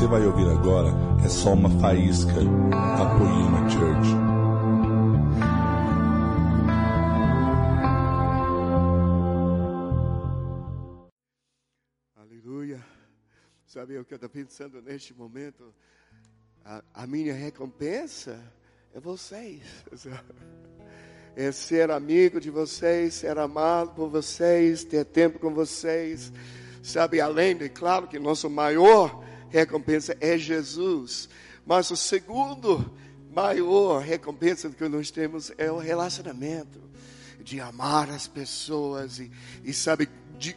você vai ouvir agora é só uma faísca da Poema Church. Aleluia. Sabe o que eu estou pensando neste momento? A, a, minha recompensa é vocês. É ser amigo de vocês, ser amado por vocês, ter tempo com vocês. Sabe, além de, claro que nosso maior recompensa é Jesus. Mas o segundo maior recompensa que nós temos é o relacionamento. De amar as pessoas e, e sabe, de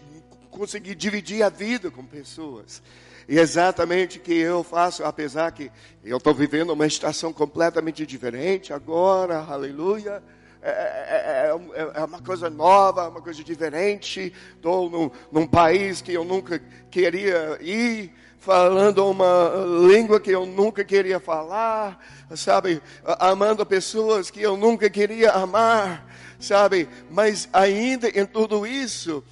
conseguir dividir a vida com pessoas. E exatamente o que eu faço, apesar que eu estou vivendo uma estação completamente diferente agora, aleluia. É, é, é, é, uma coisa nova, uma coisa diferente. Estou num, num país que eu nunca queria ir, falando uma língua que eu nunca queria falar, sabe? Amando pessoas que eu nunca queria amar, sabe? Mas ainda em tudo isso,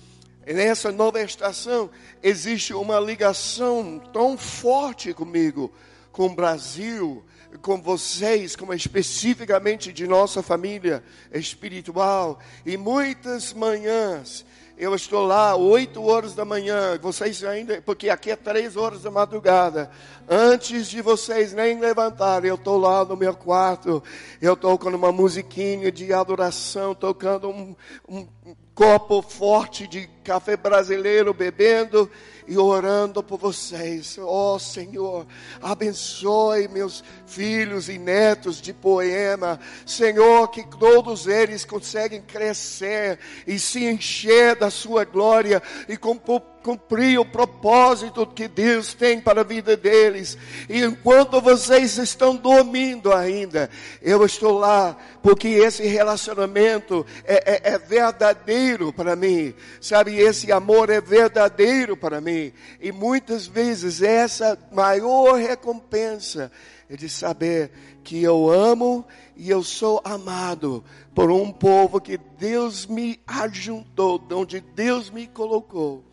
nessa nova estação, existe uma ligação tão forte comigo, com o Brasil, com vocês, como especificamente de nossa família espiritual. E muitas manhãs eu estou lá, oito horas da manhã, vocês ainda, porque aqui é três horas da madrugada. Antes de vocês nem levantarem, eu estou lá no meu quarto, eu estou com uma musiquinha de adoração, tocando um, um copo forte de café brasileiro, bebendo e orando por vocês. Oh, Senhor, abençoe meus filhos e netos de poema. Senhor, que todos eles conseguem crescer e se encher da sua glória e cumprir o propósito que Deus tem para a vida deles. E enquanto vocês estão dormindo ainda, eu estou lá, porque esse relacionamento é, é, é verdadeiro para mim, sabe? Esse amor é verdadeiro para mim. E muitas vezes essa maior recompensa é de saber que eu amo e eu sou amado por um povo que Deus me ajuntou, de onde Deus me colocou.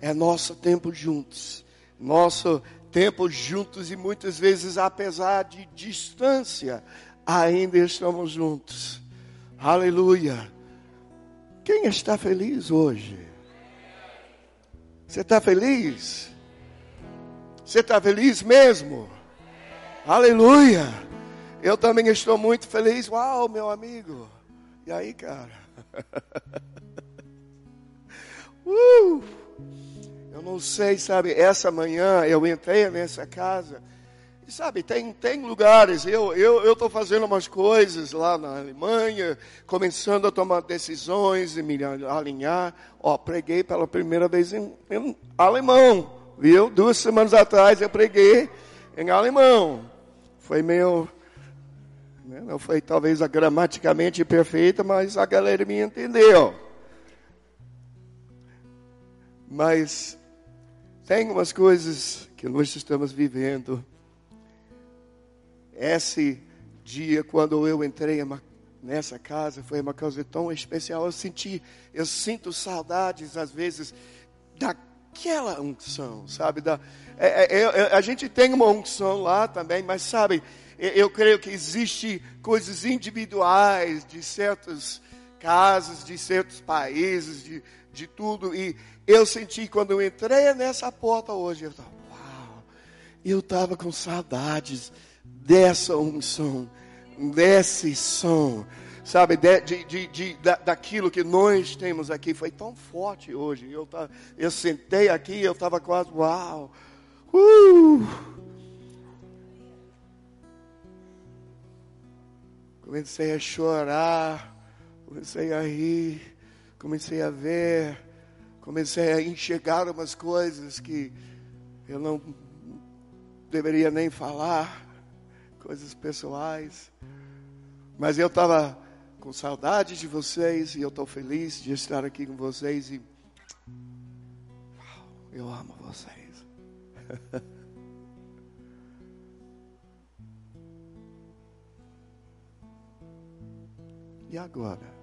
É nosso tempo juntos, nosso tempo juntos e muitas vezes, apesar de distância, ainda estamos juntos. Aleluia. Quem está feliz hoje? Você está feliz? Você está feliz mesmo? Aleluia! Eu também estou muito feliz. Uau, meu amigo! E aí, cara? uh! Eu não sei, sabe? Essa manhã eu entrei nessa casa. Sabe, tem, tem lugares. Eu estou eu, fazendo umas coisas lá na Alemanha, começando a tomar decisões e me alinhar. Ó, preguei pela primeira vez em, em alemão. Viu? Duas semanas atrás eu preguei em alemão foi meio. Né, não foi talvez gramaticamente perfeita, mas a galera me entendeu. Mas tem umas coisas que nós estamos vivendo. Esse dia, quando eu entrei nessa casa, foi uma coisa tão especial. Eu senti, eu sinto saudades às vezes daquela unção, sabe? Da, é, é, é, a gente tem uma unção lá também, mas sabe, eu creio que existe coisas individuais de certas casas, de certos países, de, de tudo. E eu senti quando eu entrei nessa porta hoje, eu estava, uau, eu estava com saudades dessa unção, desse som sabe, de, de, de, de, daquilo que nós temos aqui. Foi tão forte hoje. Eu, eu sentei aqui eu estava quase, uau, Uh! Comecei a chorar, comecei a rir, comecei a ver, comecei a enxergar umas coisas que eu não deveria nem falar, coisas pessoais. Mas eu estava com saudade de vocês e eu estou feliz de estar aqui com vocês e eu amo vocês. e agora?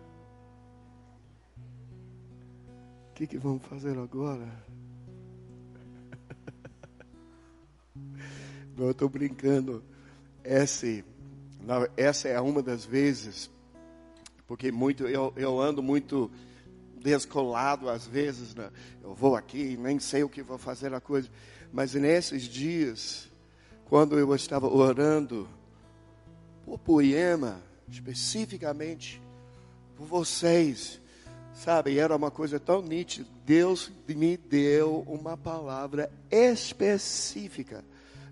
O que, que vamos fazer agora? eu estou brincando. Essa, essa é uma das vezes, porque muito eu, eu ando muito descolado às vezes, né? eu vou aqui, nem sei o que vou fazer a coisa. Mas nesses dias, quando eu estava orando por poema, especificamente por vocês, sabe, era uma coisa tão nítida. Deus me deu uma palavra específica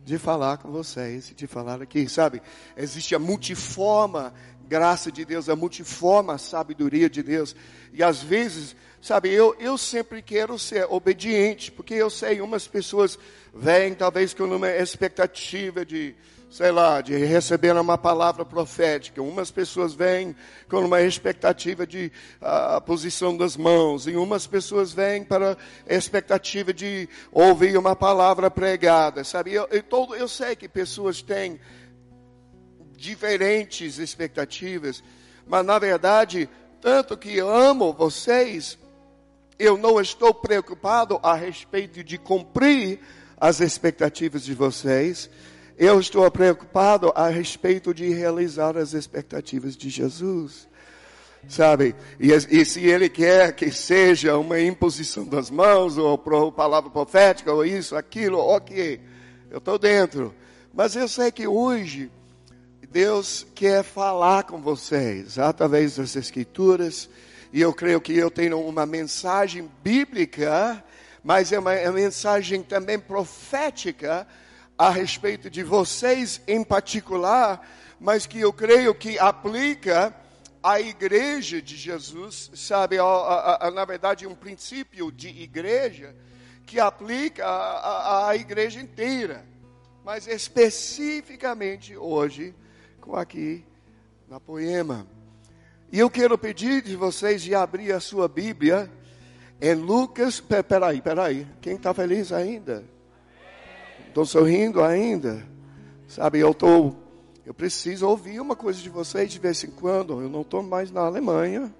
de falar com vocês, de falar aqui, sabe? Existe a multiforma graça de Deus, a multiforme sabedoria de Deus. E às vezes, sabe, eu, eu sempre quero ser obediente, porque eu sei, umas pessoas vêm talvez com uma expectativa de, sei lá, de receber uma palavra profética. Umas pessoas vêm com uma expectativa de a uh, posição das mãos, e umas pessoas vêm para a expectativa de ouvir uma palavra pregada, sabe? Eu, eu, todo, eu sei que pessoas têm diferentes expectativas, mas na verdade, tanto que amo vocês, eu não estou preocupado a respeito de cumprir as expectativas de vocês, eu estou preocupado a respeito de realizar as expectativas de Jesus. Sabe? E, e, se ele quer que seja uma imposição das mãos, ou pro, palavra profética, ou isso, aquilo, ok, eu estou dentro. Mas eu sei que hoje Deus quer falar com vocês através das Escrituras, e eu creio que eu tenho uma mensagem bíblica, mas é uma, é uma mensagem também profética a respeito de vocês em particular, mas que eu creio que aplica à igreja de Jesus, sabe, a, a, a, na verdade, um princípio de igreja que aplica à igreja inteira, mas especificamente hoje aqui na poema. E eu quero pedir de vocês de abrir a sua Bíblia em Lucas. Peraí, peraí. Quem está feliz ainda? Estou sorrindo ainda? Sabe, eu estou. Eu preciso ouvir uma coisa de vocês de vez em quando. Eu não estou mais na Alemanha.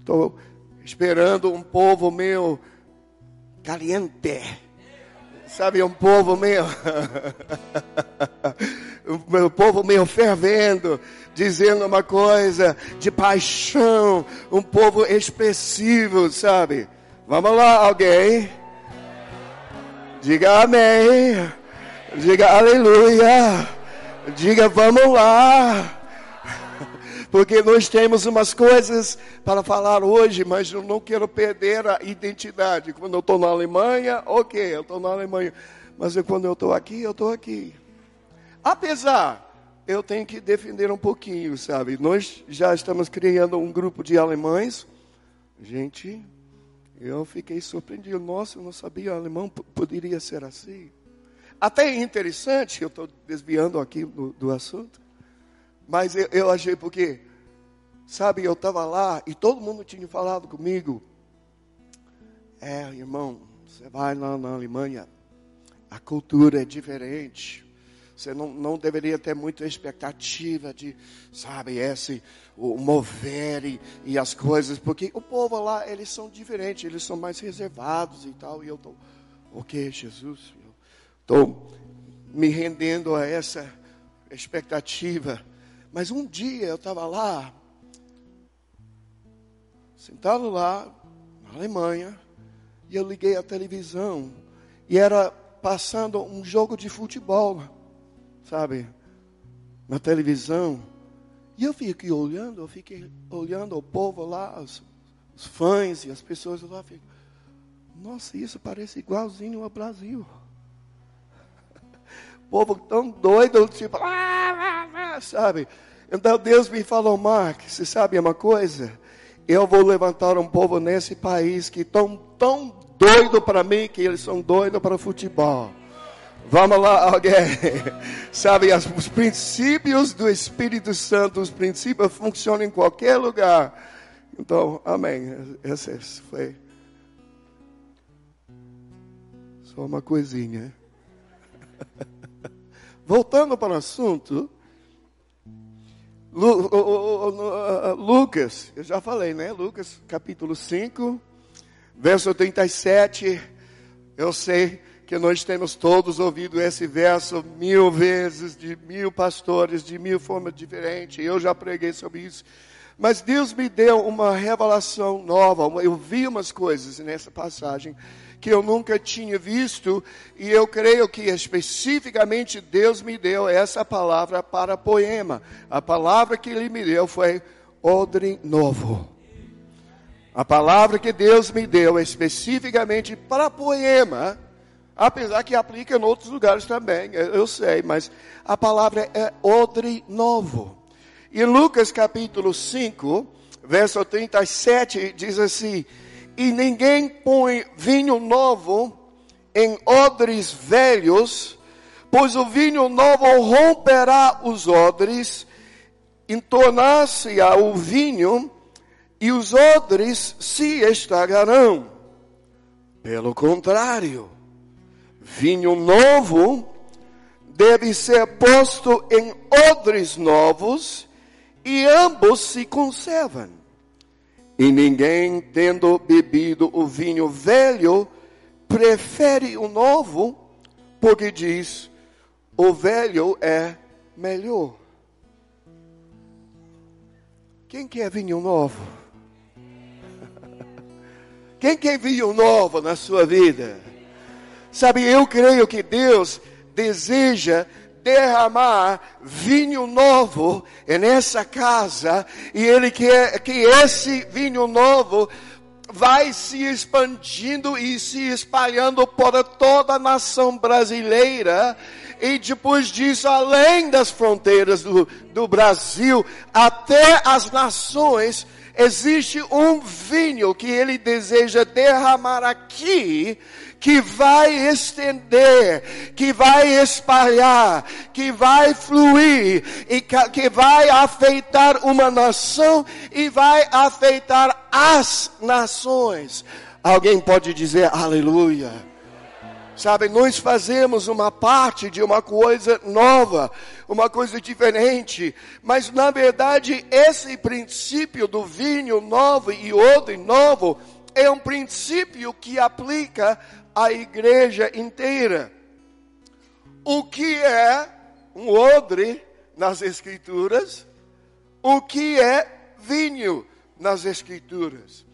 Estou esperando um povo meu caliente. Sabe, um povo meio. o meu povo meio fervendo, dizendo uma coisa de paixão, um povo expressivo, sabe? Vamos lá, alguém. Diga amém. Diga aleluia. Diga vamos lá. Porque nós temos umas coisas para falar hoje, mas eu não quero perder a identidade. Quando eu estou na Alemanha, ok, eu estou na Alemanha. Mas quando eu estou aqui, eu estou aqui. Apesar, eu tenho que defender um pouquinho, sabe? Nós já estamos criando um grupo de alemães. Gente, eu fiquei surpreendido. Nossa, eu não sabia alemão poderia ser assim. Até é interessante, eu estou desviando aqui do, do assunto. Mas eu, eu achei porque, sabe, eu estava lá e todo mundo tinha falado comigo. É, irmão, você vai lá na Alemanha, a cultura é diferente. Você não, não deveria ter muita expectativa de, sabe, esse, o mover e, e as coisas, porque o povo lá, eles são diferentes, eles são mais reservados e tal. E eu estou, ok, Jesus, estou me rendendo a essa expectativa. Mas um dia eu estava lá, sentado lá, na Alemanha, e eu liguei a televisão, e era passando um jogo de futebol sabe, na televisão. E eu fiquei olhando, eu fiquei olhando o povo lá, os, os fãs e as pessoas lá. Fiquei, Nossa, isso parece igualzinho ao Brasil. Povo tão doido, tipo, ah, ah, ah, sabe? Então Deus me falou, Mark, você sabe uma coisa? Eu vou levantar um povo nesse país que estão tão doido para mim que eles são doidos para futebol. Vamos lá, alguém. Sabe, os princípios do Espírito Santo, os princípios funcionam em qualquer lugar. Então, amém. Essa foi só uma coisinha. Voltando para o assunto, Lucas, eu já falei, né? Lucas capítulo 5, verso 37. Eu sei que nós temos todos ouvido esse verso mil vezes, de mil pastores, de mil formas diferentes. Eu já preguei sobre isso. Mas Deus me deu uma revelação nova. Eu vi umas coisas nessa passagem que eu nunca tinha visto, e eu creio que especificamente Deus me deu essa palavra para poema. A palavra que Ele me deu foi odre novo. A palavra que Deus me deu especificamente para poema, apesar que aplica em outros lugares também, eu sei, mas a palavra é odre novo. E Lucas capítulo 5, verso 37, diz assim: e ninguém põe vinho novo em odres velhos, pois o vinho novo romperá os odres, entornar-se-á o vinho, e os odres se estragarão. Pelo contrário, vinho novo deve ser posto em odres novos, e ambos se conservam. E ninguém, tendo bebido o vinho velho, prefere o novo, porque diz: o velho é melhor. Quem quer vinho novo? Quem quer vinho novo na sua vida? Sabe, eu creio que Deus deseja derramar vinho novo nessa casa e ele quer que esse vinho novo vai se expandindo e se espalhando por toda a nação brasileira. E depois disso, além das fronteiras do, do Brasil, até as nações, existe um vinho que ele deseja derramar aqui, que vai estender, que vai espalhar, que vai fluir e que vai afetar uma nação e vai afetar as nações. Alguém pode dizer aleluia? Sabe, nós fazemos uma parte de uma coisa nova, uma coisa diferente, mas na verdade esse princípio do vinho novo e odre novo é um princípio que aplica a igreja inteira. O que é um odre nas Escrituras? O que é vinho nas Escrituras?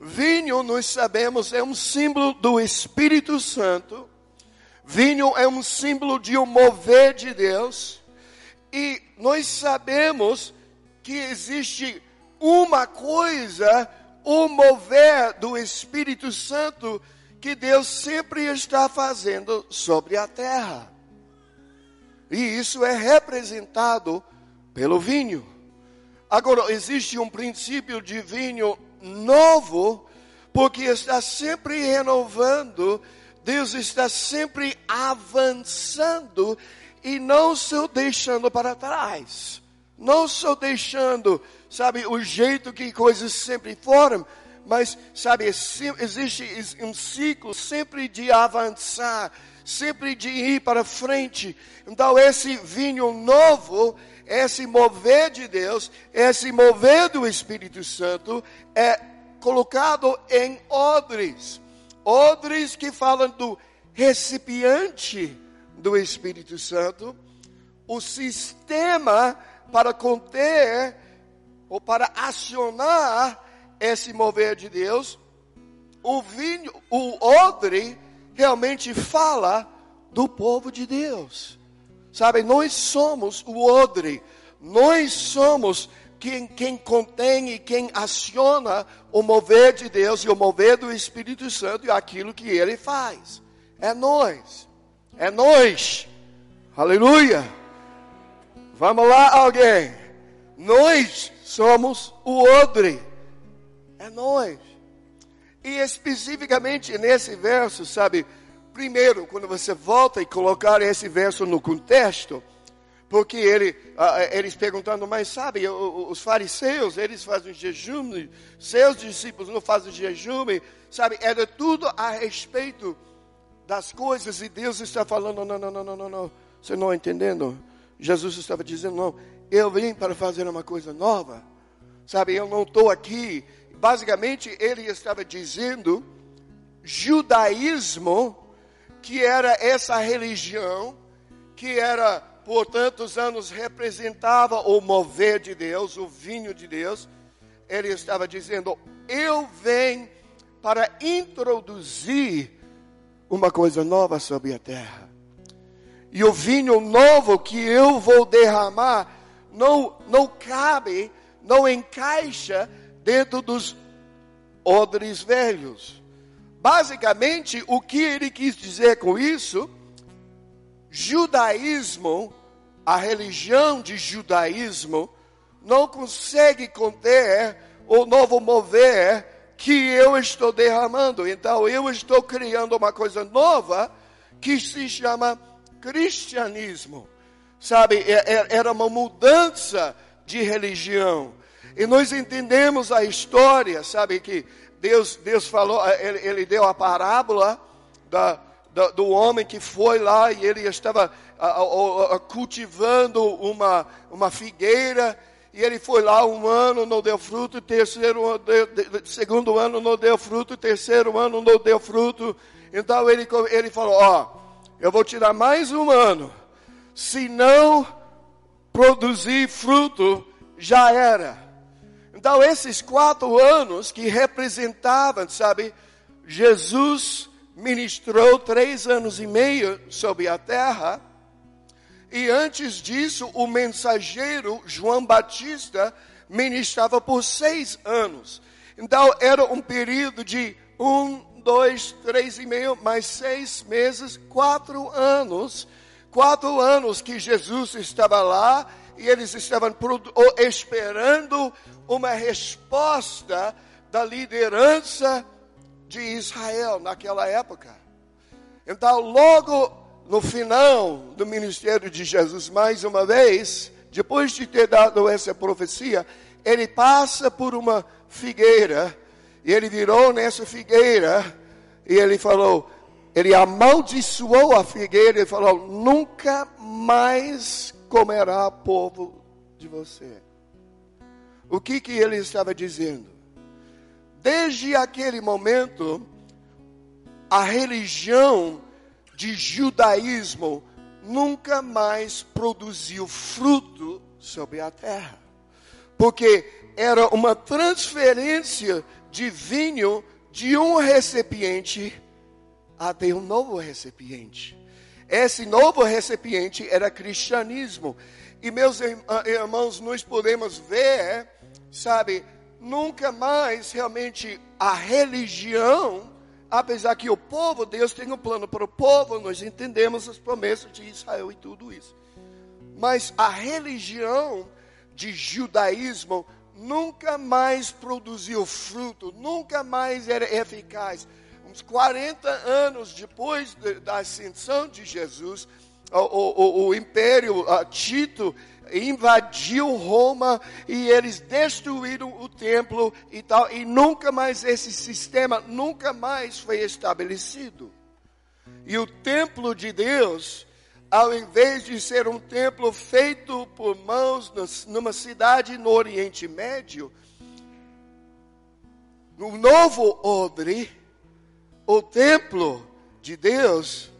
Vinho, nós sabemos, é um símbolo do Espírito Santo. Vinho é um símbolo de um mover de Deus. E nós sabemos que existe uma coisa, o mover do Espírito Santo que Deus sempre está fazendo sobre a terra. E isso é representado pelo vinho. Agora, existe um princípio de vinho novo, porque está sempre renovando, Deus está sempre avançando e não se deixando para trás. Não só deixando, sabe, o jeito que coisas sempre foram, mas, sabe, existe um ciclo sempre de avançar, sempre de ir para frente. Então, esse vinho novo, esse mover de Deus, esse mover do Espírito Santo, é colocado em odres. Odres que falam do recipiente do Espírito Santo, o sistema para conter ou para acionar esse mover de Deus, o vinho, o odre realmente fala do povo de Deus. Sabe, nós somos o odre, nós somos quem, quem contém e quem aciona o mover de Deus e o mover do Espírito Santo e aquilo que ele faz. É nós, é nós. Aleluia. Vamos lá, alguém. Nós somos o odre. É nós. E especificamente nesse verso, sabe? Primeiro, quando você volta e colocar esse verso no contexto, porque ele, eles perguntando, mas sabe, os fariseus, eles fazem jejum, seus discípulos não fazem jejum, sabe? Era tudo a respeito das coisas e Deus está falando, não, não, não, não, não, não. Você não entendendo? Jesus estava dizendo, não, eu vim para fazer uma coisa nova. Sabe, eu não estou aqui basicamente ele estava dizendo judaísmo que era essa religião, que era por tantos anos representava o mover de Deus, o vinho de Deus, ele estava dizendo: Eu venho para introduzir uma coisa nova sobre a terra. E o vinho novo que eu vou derramar não, não cabe, não encaixa dentro dos odres velhos. Basicamente, o que ele quis dizer com isso? Judaísmo, a religião de judaísmo, não consegue conter o novo mover que eu estou derramando. Então, eu estou criando uma coisa nova que se chama cristianismo. Sabe, é, é, era uma mudança de religião. E nós entendemos a história, sabe, que Deus, Deus falou, eh, ele, ele deu a parábola da, da, do homem que foi lá e ele estava a, a, cultivando uma, uma figueira. E ele foi lá um ano, não deu fruto, terceiro, segundo ano não deu fruto, terceiro ano não deu fruto. Então ele, ele falou: Ó, eu vou tirar mais um ano. Se não produzir fruto, já era. Então, esses quatro anos que representavam, sabe, Jesus ministrou três anos e meio sobre a terra, e antes disso, o mensageiro João Batista ministrava por seis anos. Então, era um período de um, dois, três e meio, mais seis meses, quatro anos. Quatro anos que Jesus estava lá e eles estavam esperando uma resposta da liderança de Israel naquela época. Então, logo no final do ministério de Jesus, mais uma vez, depois de ter dado essa profecia, ele passa por uma figueira, e ele virou nessa figueira, e ele falou: ele amaldiçoou a figueira e falou: nunca mais comerá povo de você. O que que ele estava dizendo? Desde aquele momento, a religião de judaísmo nunca mais produziu fruto sobre a terra. Porque era uma transferência de vinho de um recipiente até um novo recipiente. Esse novo recipiente era cristianismo. E meus ah, irmãos, nós podemos ver, sabe, nunca mais realmente a religião, apesar que o povo, Deus tem um plano para o povo, nós entendemos as promessas de Israel e tudo isso. Mas a religião de judaísmo nunca mais produziu fruto, nunca mais era eficaz uns 40 anos depois de, da ascensão de Jesus, o, o, o império Tito invadiu Roma e eles destruíram o templo e tal, e nunca mais esse sistema nunca mais foi estabelecido. E o templo de Deus, ao invés de ser um templo feito por mãos numa cidade no Oriente Médio, no novo odre, o templo de Deus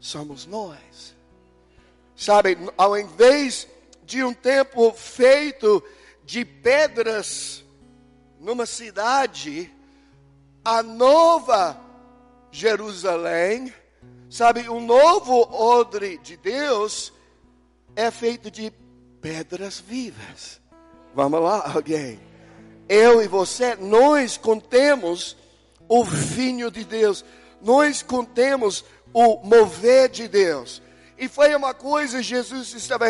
somos nós. Sabe, ao invés de um templo feito de pedras numa cidade, a nova Jerusalém, sabe, o novo odre de Deus é feito de pedras vivas. Vamos lá, alguém? Eu e você, nós contemos o vinho de Deus, nós contemos o mover de Deus. E foi uma coisa Jesus estava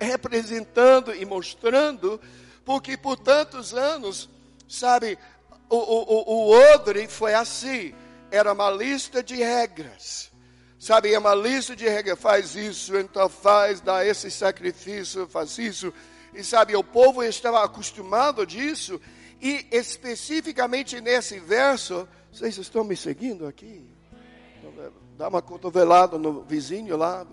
representando e mostrando, porque por tantos anos, sabe, o, o, o odre foi assim, era uma lista de regras. Sabe, é uma lista de regras, faz isso, então faz, dá esse sacrifício, faz isso. E sabe, o povo estava acostumado disso, e especificamente nesse verso, vocês estão me seguindo aqui? Dá uma cotovelada no vizinho lá.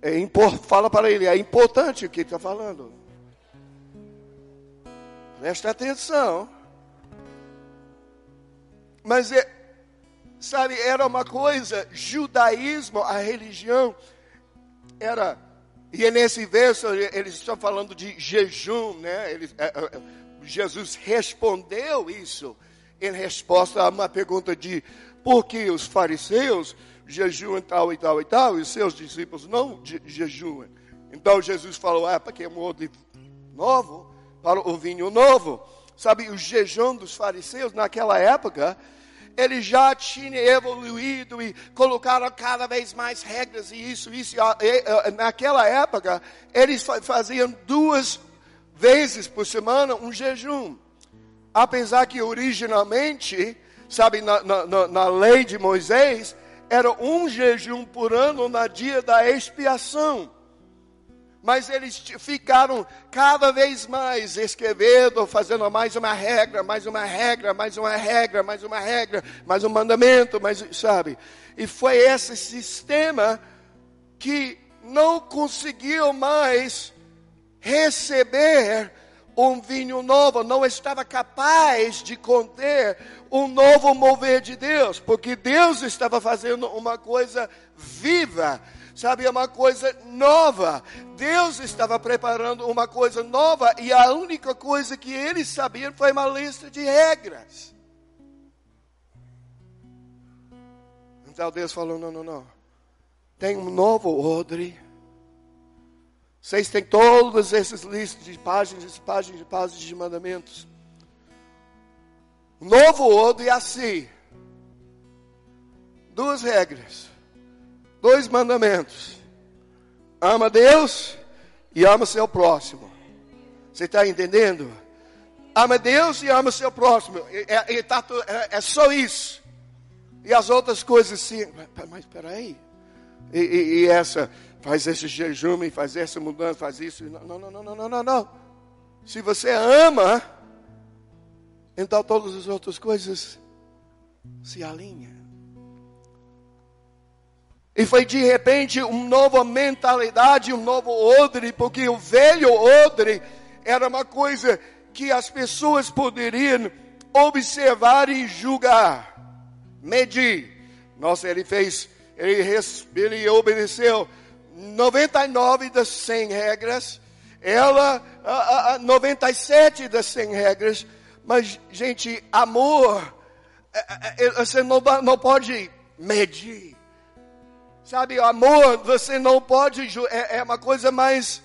É impor, fala para ele, é importante o que está falando. Presta atenção. Mas é, sabe, era uma coisa, judaísmo, a religião, era, e é nesse verso eles estão falando de jejum, né? Eles, é, é, Jesus respondeu isso em resposta a uma pergunta de por que os fariseus jejuam tal e tal e tal, e seus discípulos não jejuam. Então Jesus falou, ah, porque é um odre novo, para o vinho novo. Sabe, o jejum dos fariseus naquela época, ele já tinha evoluído e colocaram cada vez mais regras e isso, isso. E, naquela época, eles faziam duas vezes por semana um jejum. Apesar que originalmente, sabe, na, na, na lei de Moisés, era um jejum por ano na dia da expiação mas eles ficaram cada vez mais escrevendo, fazendo mais uma regra, mais uma regra, mais uma regra, mais uma regra, mais um mandamento, mais, sabe? E foi esse sistema que não conseguiu mais receber um vinho novo, não estava capaz de conter um novo mover de Deus, porque Deus estava fazendo uma coisa viva, sabe, uma coisa nova. Deus estava preparando uma coisa nova e a única coisa que eles sabiam foi uma lista de regras. Então Deus falou: não, não, não. Tem um novo odre. Vocês têm todas essas listas de páginas, páginas, páginas de mandamentos. O novo odre é assim. Duas regras dois mandamentos: ama Deus e ama seu próximo. Você está entendendo? Ama Deus e ama seu próximo. É, é, tá, é, é só isso. E as outras coisas sim. Mas espera aí. E, e, e, essa, faz esse jejum, faz essa mudança, faz isso. Não, não, não, não, não, não, não. Se você ama, então todas as outras coisas se alinham. E foi de repente uma nova mentalidade, um novo odre, porque o velho odre era uma coisa que as pessoas poderiam observar e julgar, medir. Nossa, ele fez, ele, ele obedeceu 99 das 100 regras, ela a, a, 97 das 100 regras, mas, gente, amor, é, é, é, você não, não pode medir. Sabe, amor, você não pode, é, é uma coisa mais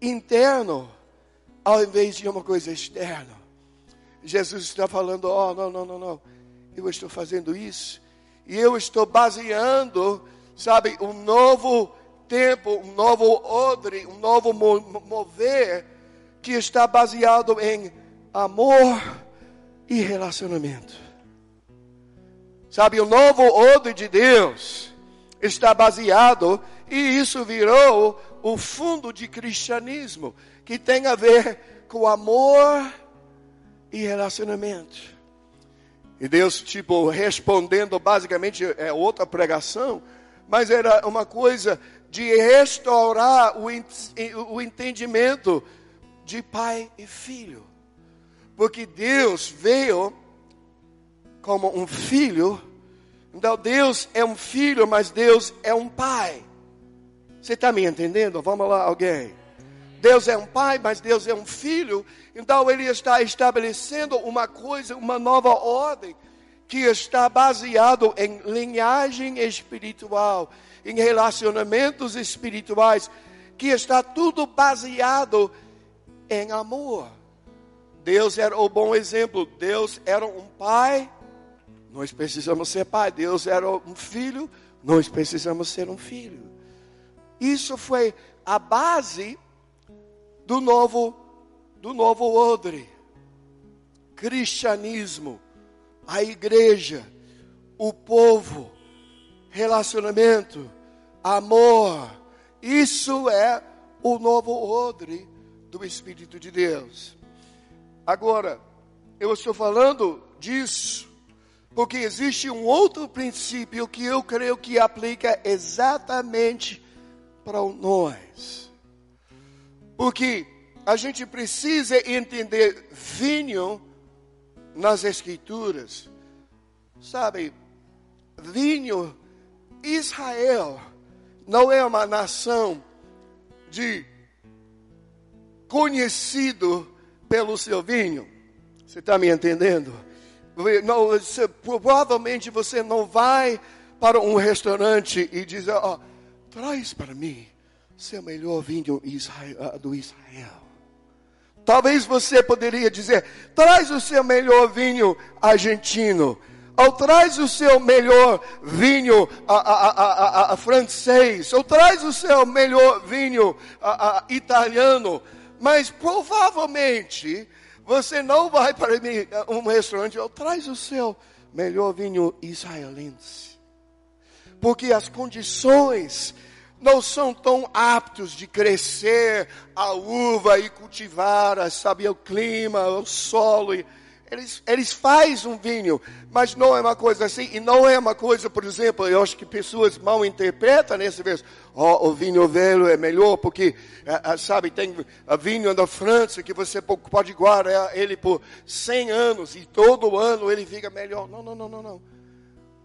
interno, ao invés de uma coisa externa. Jesus está falando, oh, não, não, não, não, eu estou fazendo isso, e eu estou baseando, sabe, um novo tempo, um novo odre, um novo mover, que está baseado em amor e relacionamento. Sabe, o novo odre de Deus está baseado, e isso virou o fundo de cristianismo, que tem a ver com amor e relacionamento. E Deus, tipo, respondendo basicamente é outra pregação, mas era uma coisa de restaurar o, o entendimento de pai e filho. Porque Deus veio como um filho então Deus é um filho, mas Deus é um pai. Você está me entendendo? Vamos lá, alguém. Deus é um pai, mas Deus é um filho. Então Ele está estabelecendo uma coisa, uma nova ordem, que está baseado em linhagem espiritual, em relacionamentos espirituais, que está tudo baseado em amor. Deus era o bom exemplo. Deus era um pai nós precisamos ser pai. Deus era um filho, nós precisamos ser um filho. Isso foi a base do novo do novo odre. Cristianismo, a igreja, o povo, relacionamento, amor. Isso é o novo odre do Espírito de Deus. Agora, eu estou falando disso porque existe um outro princípio que eu creio que aplica exatamente para nós. Porque a gente precisa entender vinho nas escrituras. Sabe, vinho, Israel não é uma nação de conhecido pelo seu vinho. Você está me entendendo? Não, você, provavelmente você não vai para um restaurante e diz, oh, traz para mim seu melhor vinho do Israel. Talvez você poderia dizer, traz o seu melhor vinho argentino. Ou traz o seu melhor vinho a, a, a, francês. Ou traz o seu melhor vinho italiano. Mas provavelmente você não vai para um restaurante ou traz o seu melhor vinho israelense. Porque as condições não são tão aptos de crescer a uva e cultivar, sabe, o clima, o solo. Eles, eles fazem um vinho, mas não é uma coisa assim, e não é uma coisa, por exemplo, eu acho que pessoas mal interpretam nesse verso. Oh, o vinho velho é melhor porque, é, é, sabe, tem vinho da França que você pode guardar ele por 100 anos e todo ano ele fica melhor. Não, não, não, não, não.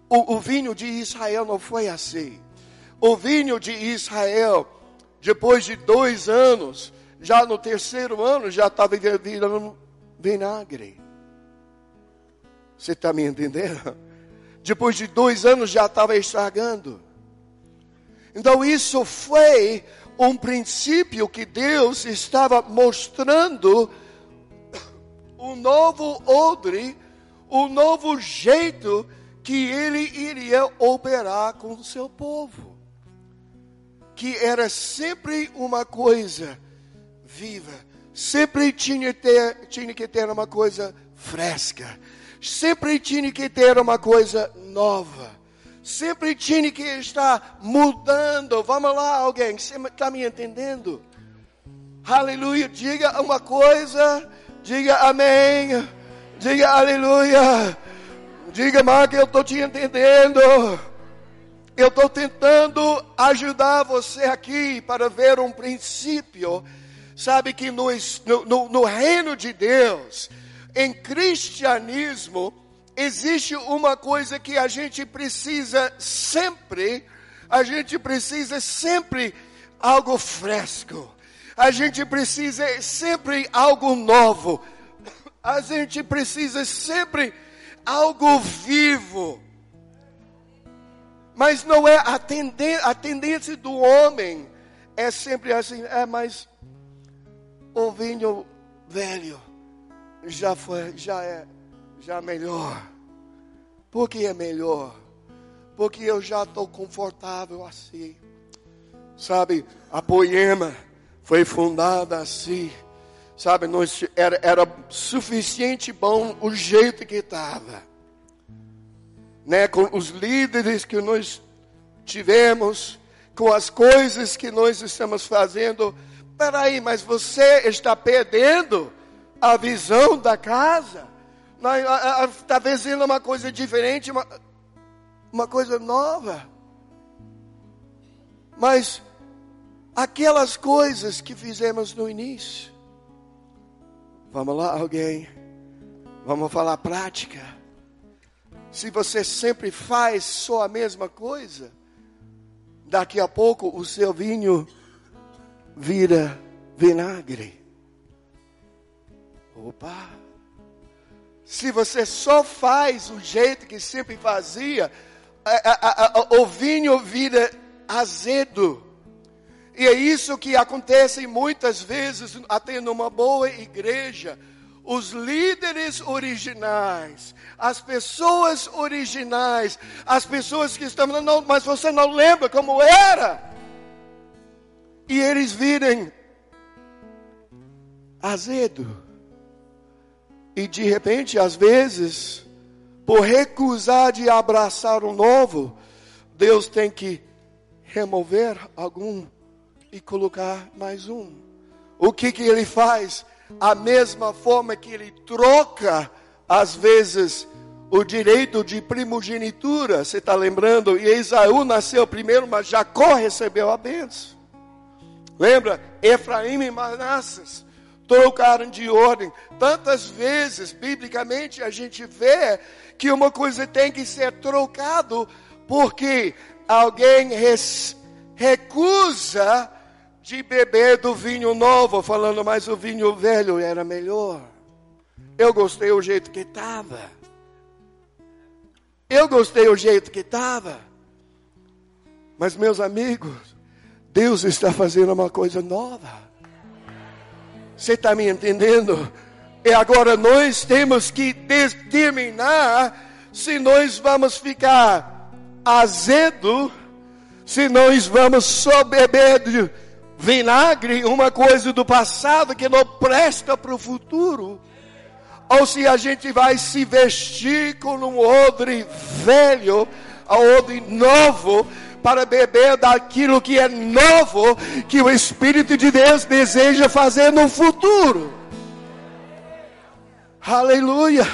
O, o vinho de Israel não foi assim. O vinho de Israel, depois de dois anos, já no terceiro ano, já estava virando vinagre. Você está me entendendo? Depois de dois anos já estava estragando. Então isso foi um princípio que Deus estava mostrando um novo odre, um novo jeito que ele iria operar com o seu povo. Que era sempre uma coisa viva, sempre tinha, ter, tinha que ter uma coisa fresca, sempre tinha que ter uma coisa nova. Sempre tinha que estar mudando. Vamos lá, alguém, você está me entendendo? Aleluia. Diga uma coisa, diga amém, diga aleluia. Diga, Marco, eu estou te entendendo. Eu estou tentando ajudar você aqui para ver um princípio. Sabe que no, no, no reino de Deus, em cristianismo, existe uma coisa que a gente precisa sempre, a gente precisa sempre algo fresco. A gente precisa sempre algo novo. A gente precisa sempre algo vivo. Mas não é a, a tendência do homem é sempre assim, é mais o vinho velho já foi, já é, já é melhor. Por que é melhor? Porque eu já estou confortável assim. Sabe, a Poema foi fundada assim. Sabe, nós, era, era suficiente bom o jeito que estava. Né, com os líderes que nós tivemos, com as coisas que nós estamos fazendo. Peraí, mas você está perdendo a visão da casa. Está fazendo uma coisa diferente, uma, uma coisa nova. Mas aquelas coisas que fizemos no início. Vamos lá, alguém. Vamos falar prática. Se você sempre faz só a mesma coisa, daqui a pouco o seu vinho vira vinagre. Opa! Se você só faz o jeito que sempre fazia, a, a, a, o vinho vira azedo. E é isso que acontece muitas vezes, até numa boa igreja. Os líderes originais, as pessoas originais, as pessoas que estão, não, mas você não lembra como era. E eles virem azedo. E de repente, às vezes, por recusar de abraçar o novo, Deus tem que remover algum e colocar mais um. O que que ele faz? A mesma forma que ele troca, às vezes, o direito de primogenitura. Você está lembrando? E Esaú nasceu primeiro, mas Jacó recebeu a bênção. Lembra? Efraim e Manassas trocaram de ordem. Tantas vezes, biblicamente, a gente vê que uma coisa tem que ser trocado porque alguém recusa de beber do vinho novo, falando, mas o vinho velho era melhor. Eu gostei o jeito que estava. Eu gostei o jeito que estava. Mas, meus amigos, Deus está fazendo uma coisa nova. Você está me entendendo? E agora nós temos que determinar se nós vamos ficar azedo, se nós vamos só beber de vinagre, uma coisa do passado que não presta para o futuro, ou se a gente vai se vestir com um odre velho, a odre novo, para beber daquilo que é novo, que o Espírito de Deus deseja fazer no futuro. Aleluia.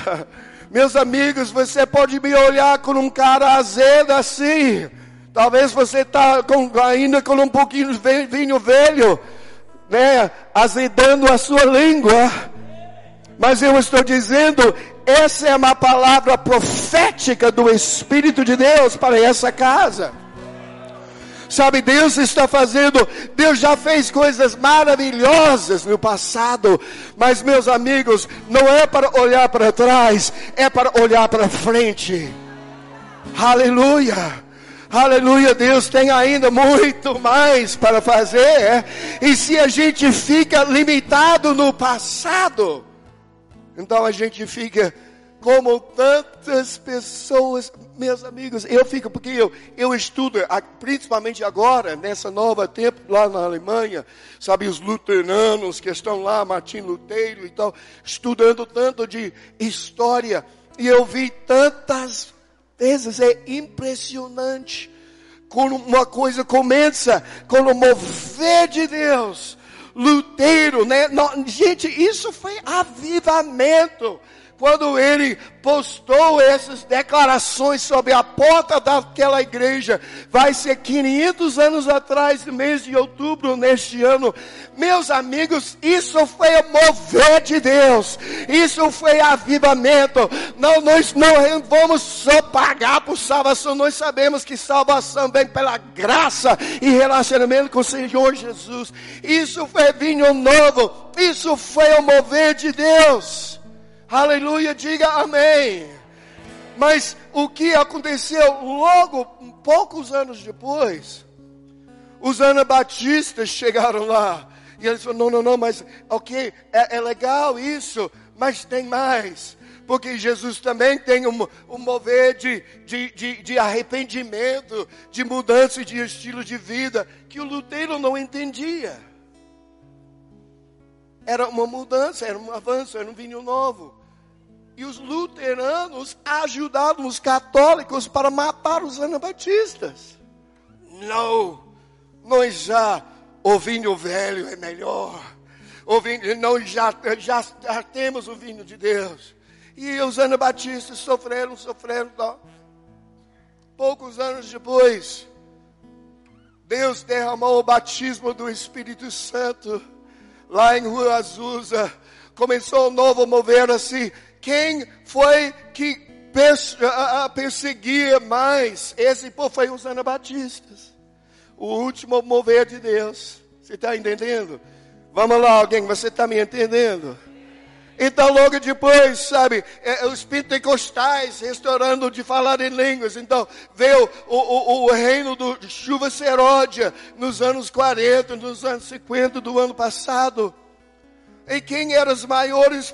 Meus amigos, você pode me olhar com um cara azedo assim. Talvez você está ainda com um pouquinho de vinho velho, né? Azedando a sua língua. Mas eu estou dizendo, essa é uma palavra profética do Espírito de Deus para essa casa. Sabe, Deus está fazendo, Deus já fez coisas maravilhosas no passado, mas meus amigos, não é para olhar para trás, é para olhar para frente. Aleluia. Aleluia, Deus tem ainda muito mais para fazer. E se a gente fica limitado no passado, então a gente fica como tantas pessoas, meus amigos, eu fico, porque eu, eu estudo, principalmente agora, nessa nova tempo, lá na Alemanha, sabe, os luteranos que estão lá, Martim Lutero e tal, estudando tanto de história, e eu vi tantas vezes, é impressionante, quando uma coisa começa, quando o mover de Deus, Lutero, né? Gente, isso foi avivamento quando ele postou essas declarações sobre a porta daquela igreja, vai ser 500 anos atrás, no mês de outubro neste ano. Meus amigos, isso foi o mover de Deus, isso foi avivamento. Não, nós não vamos só pagar por salvação, nós sabemos que salvação vem pela graça e relacionamento com o Senhor Jesus. Isso foi vinho novo, isso foi o mover de Deus. Aleluia, diga amém. Mas o que aconteceu logo, poucos anos depois, os anabatistas chegaram lá. E eles falaram, não, não, não, mas ok, é, é legal isso, mas tem mais. Porque Jesus também tem um, um mover de, de, de, de arrependimento, de mudança de estilo de vida, que o Lutero não entendia. Era uma mudança, era um avanço, era um vinho novo. E os luteranos ajudaram os católicos para matar os anabatistas. Não, nós já, o vinho velho é melhor. O vinho, nós já, já, já temos o vinho de Deus. E os anabatistas sofreram, sofreram. Tá? Poucos anos depois, Deus derramou o batismo do Espírito Santo lá em Rua Azusa. Começou um novo mover assim quem foi que perseguia mais? Esse povo foi os anabatistas. O último mover de Deus. Você está entendendo? Vamos lá, alguém, você está me entendendo? Então, logo depois, sabe, é, os pentecostais restaurando de falar em línguas. Então, veio o, o, o reino do chuva seródia nos anos 40, nos anos 50 do ano passado. E quem eram os maiores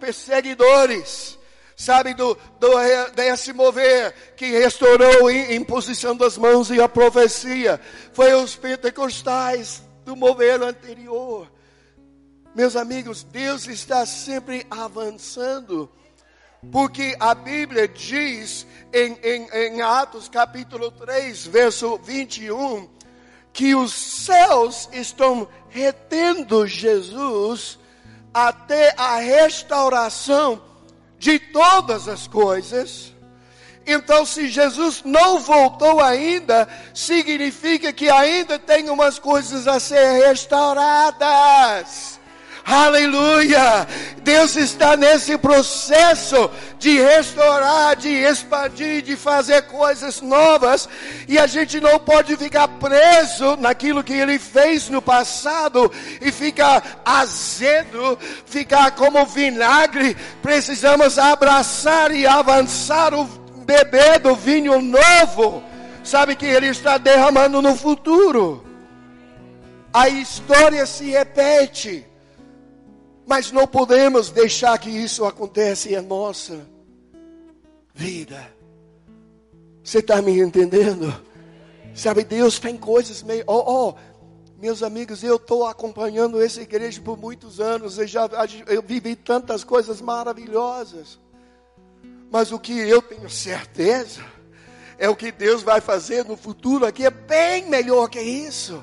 perseguidores? Sabe, do, do desse mover que restaurou em imposição das mãos e a profecia. Foi os pentecostais do mover anterior. Meus amigos, Deus está sempre avançando. Porque a Bíblia diz em, em, em, Atos capítulo 3, verso 21, que os céus estão retendo Jesus até a restauração de todas as coisas. Então, se Jesus não voltou ainda, significa que ainda tem umas coisas a ser restauradas. Aleluia! Deus está nesse processo de restaurar, de expandir, de fazer coisas novas, e a gente não pode ficar preso naquilo que ele fez no passado e ficar azedo, ficar como vinagre. Precisamos abraçar e avançar o bebê do vinho novo. Sabe que ele está derramando no futuro. A história se repete. Mas não podemos deixar que isso aconteça em nossa vida. Você está me entendendo? Sabe, Deus tem coisas meio. Oh, oh, meus amigos, eu estou acompanhando essa igreja por muitos anos. Eu já eu vivi tantas coisas maravilhosas. Mas o que eu tenho certeza é o que Deus vai fazer no futuro aqui é bem melhor que isso.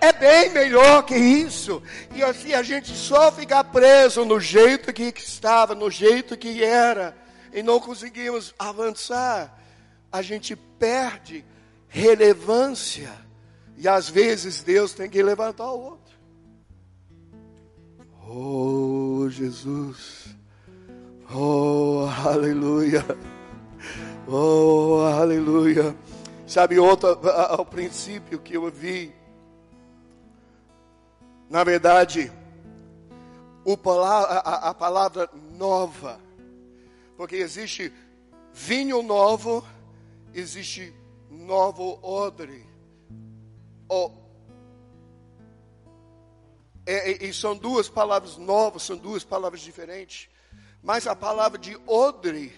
É bem melhor que isso. E assim a gente só ficar preso no jeito que estava, no jeito que era, e não conseguimos avançar, a gente perde relevância. E às vezes Deus tem que levantar o outro. Oh, Jesus. Oh, aleluia. Oh, aleluia. Sabe outro ao princípio que eu vi na verdade, a, palavra nova, porque existe vinho novo, existe novo odre. Oh, é, e são duas palavras novas, são duas palavras diferentes. Mas a palavra de odre,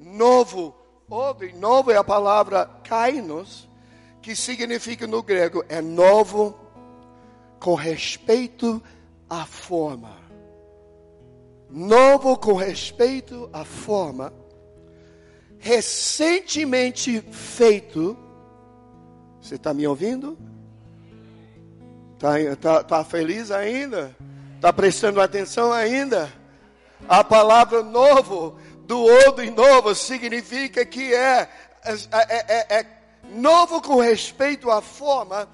novo, odre, novo é a palavra kainos, que significa no grego é novo, com respeito à forma. Novo com respeito à forma. Recentemente feito. Você está me ouvindo? Está tá, tá feliz ainda? Está prestando atenção ainda? A palavra novo, do outro e novo, significa que é, é, é, é, é novo com respeito à forma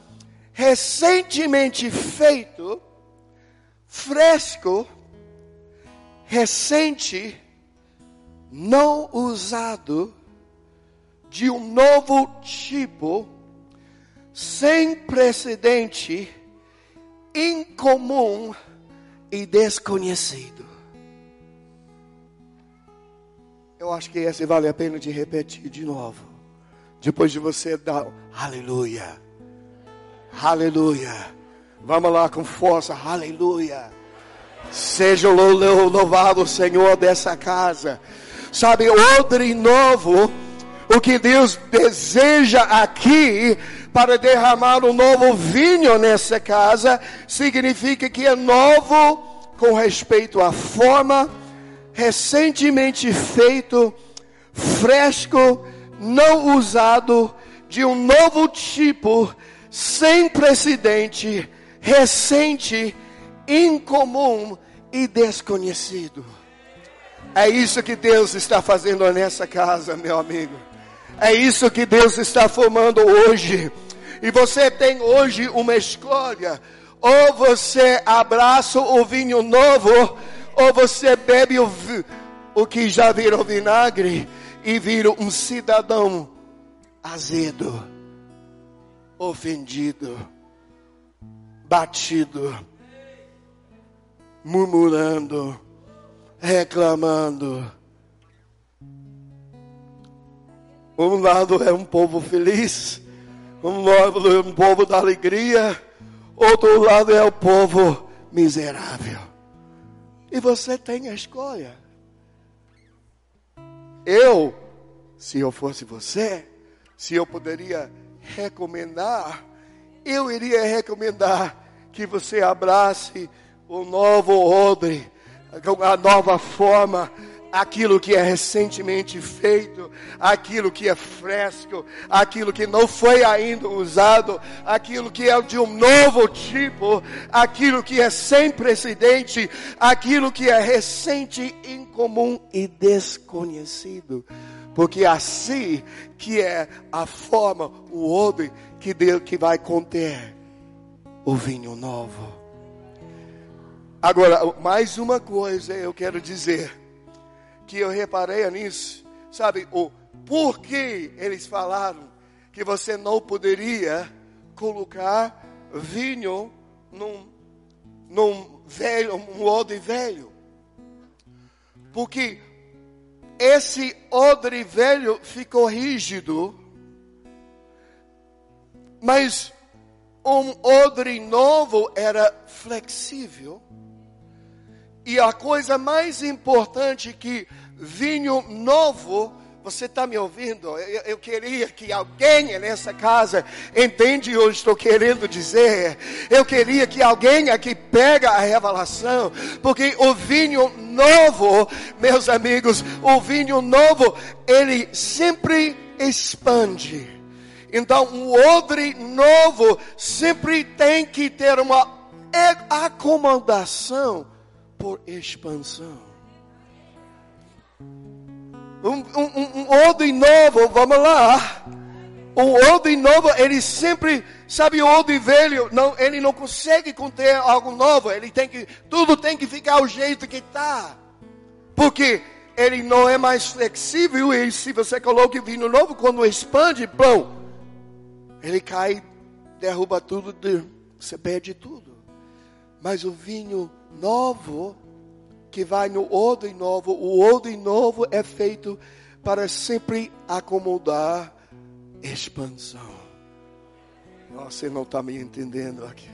recentemente feito, fresco, recente, não usado, de um novo tipo, sem precedente, incomum e desconhecido. Eu acho que esse vale a pena de repetir de novo. Depois de você dar aleluia. Aleluia. Vamos lá com força. Aleluia. Seja louvado o Senhor dessa casa. Sabe, odre novo, o que Deus deseja aqui para derramar um novo vinho nessa casa, significa que é novo com respeito à forma, recentemente feito, fresco, não usado, de um novo tipo sem precedente, recente, incomum e desconhecido. É isso que Deus está fazendo nessa casa, meu amigo. É isso que Deus está formando hoje. E você tem hoje uma escolha. Ou você abraça o vinho novo, ou você bebe o, o que já virou vinagre e vira um cidadão azedo ofendido, batido, murmurando, reclamando. Um lado é um povo feliz, um lado é um povo da alegria, outro lado é o povo miserável. E você tem a escolha. Eu, se eu fosse você, se eu poderia recomendar, eu iria recomendar que você abrace o novo odre, a nova forma, aquilo que é recentemente feito, aquilo que é fresco, aquilo que não foi ainda usado, aquilo que é de um novo tipo, aquilo que é sem precedente, aquilo que é recente, incomum e desconhecido porque assim que é a forma, o odre que Deus que vai conter o vinho novo. Agora, mais uma coisa eu quero dizer, que eu reparei nisso, sabe, o porquê eles falaram que você não poderia colocar vinho num, num velho, um odre velho. Porque esse odre velho ficou rígido, mas um odre novo era flexível. E a coisa mais importante que vinho novo, você está me ouvindo? Eu, eu, queria que alguém nessa casa entende o que estou querendo dizer. Eu queria que alguém aqui pega a revelação, porque o vinho novo, meus amigos, o vinho novo, ele sempre expande. Então, um odre novo sempre tem que ter uma acomodação por expansão. Um, um, um novo, vamos lá. Um odre novo, ele sempre, sabe, o odre velho, não, ele não consegue conter algo novo. Ele tem que, tudo tem que ficar o jeito que está. Porque ele não é mais flexível e se você coloca o vinho novo, quando expande, pão, ele cai, derruba tudo, você perde tudo. Mas o vinho novo, que vai no odre novo, o odre novo é feito para sempre acomodar expansão. Você não está me entendendo aqui.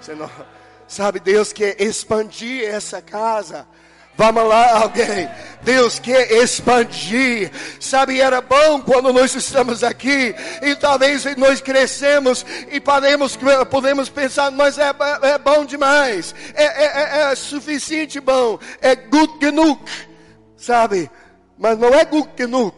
Você não, sabe, Deus quer expandir essa casa Vamos lá, alguém. Deus quer expandir. Sabe, era bom quando nós estamos aqui. E talvez nós crescemos e podemos, podemos pensar, mas é, é, bom demais. É, é, é, é suficiente bom. É gut genug. Sabe? Mas não é gut genug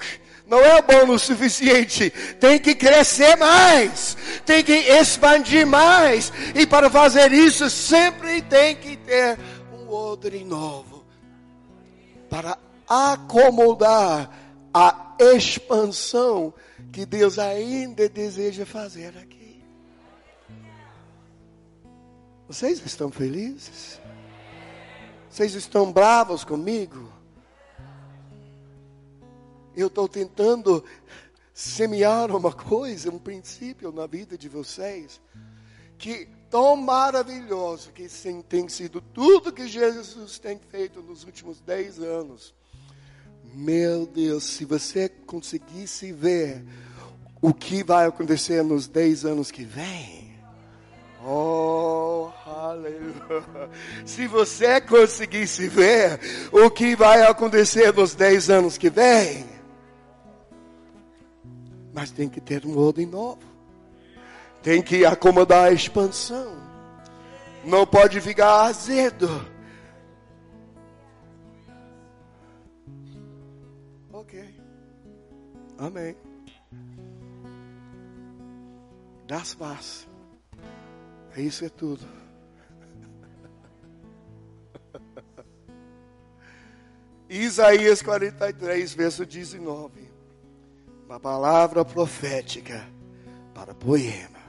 não é bom o suficiente. Tem que crescer mais, tem que expandir mais. E para fazer isso, sempre tem que ter um odre novo para acomodar a expansão que Deus ainda deseja fazer aqui. Vocês estão felizes? Vocês estão bravos comigo? Eu estou tentando semear uma coisa, um princípio na vida de vocês, que tão maravilhoso que tem sido tudo que Jesus tem feito nos últimos dez anos. Meu Deus, se você conseguisse ver o que vai acontecer nos dez anos que vem. Oh, aleluia. Se você conseguisse ver o que vai acontecer nos dez anos que vem. Mas tem que ter um ordem novo. Tem que acomodar a expansão. Não pode ficar azedo. Ok. Amém. Das paz. Isso é tudo. Isaías 43, verso 19. Uma palavra profética para Poema.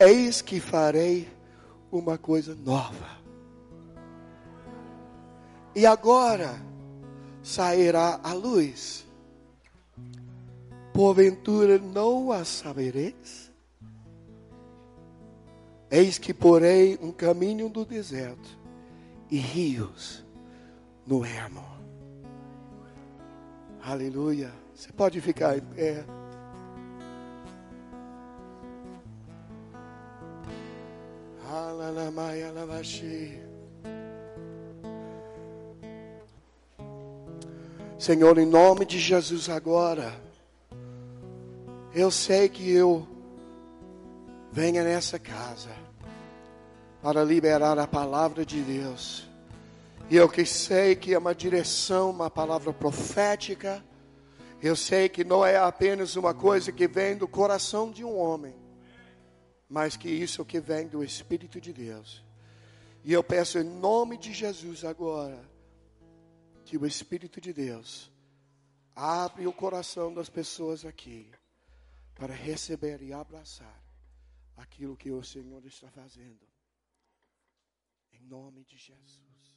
Eis que farei uma coisa nova. E agora sairá a luz. Porventura não a sabereis? Eis que porei um caminho do deserto e rios no ermo. Aleluia. Você pode ficar em pé. Senhor, em nome de Jesus agora, eu sei que eu venha nessa casa para liberar a palavra de Deus. E eu que sei que é uma direção, uma palavra profética. Eu sei que não é apenas uma coisa que vem do coração de um homem mas que isso é que vem do Espírito de Deus. E eu peço em nome de Jesus agora, que o Espírito de Deus abre o coração das pessoas aqui, para receber e abraçar aquilo que o Senhor está fazendo. Em nome de Jesus.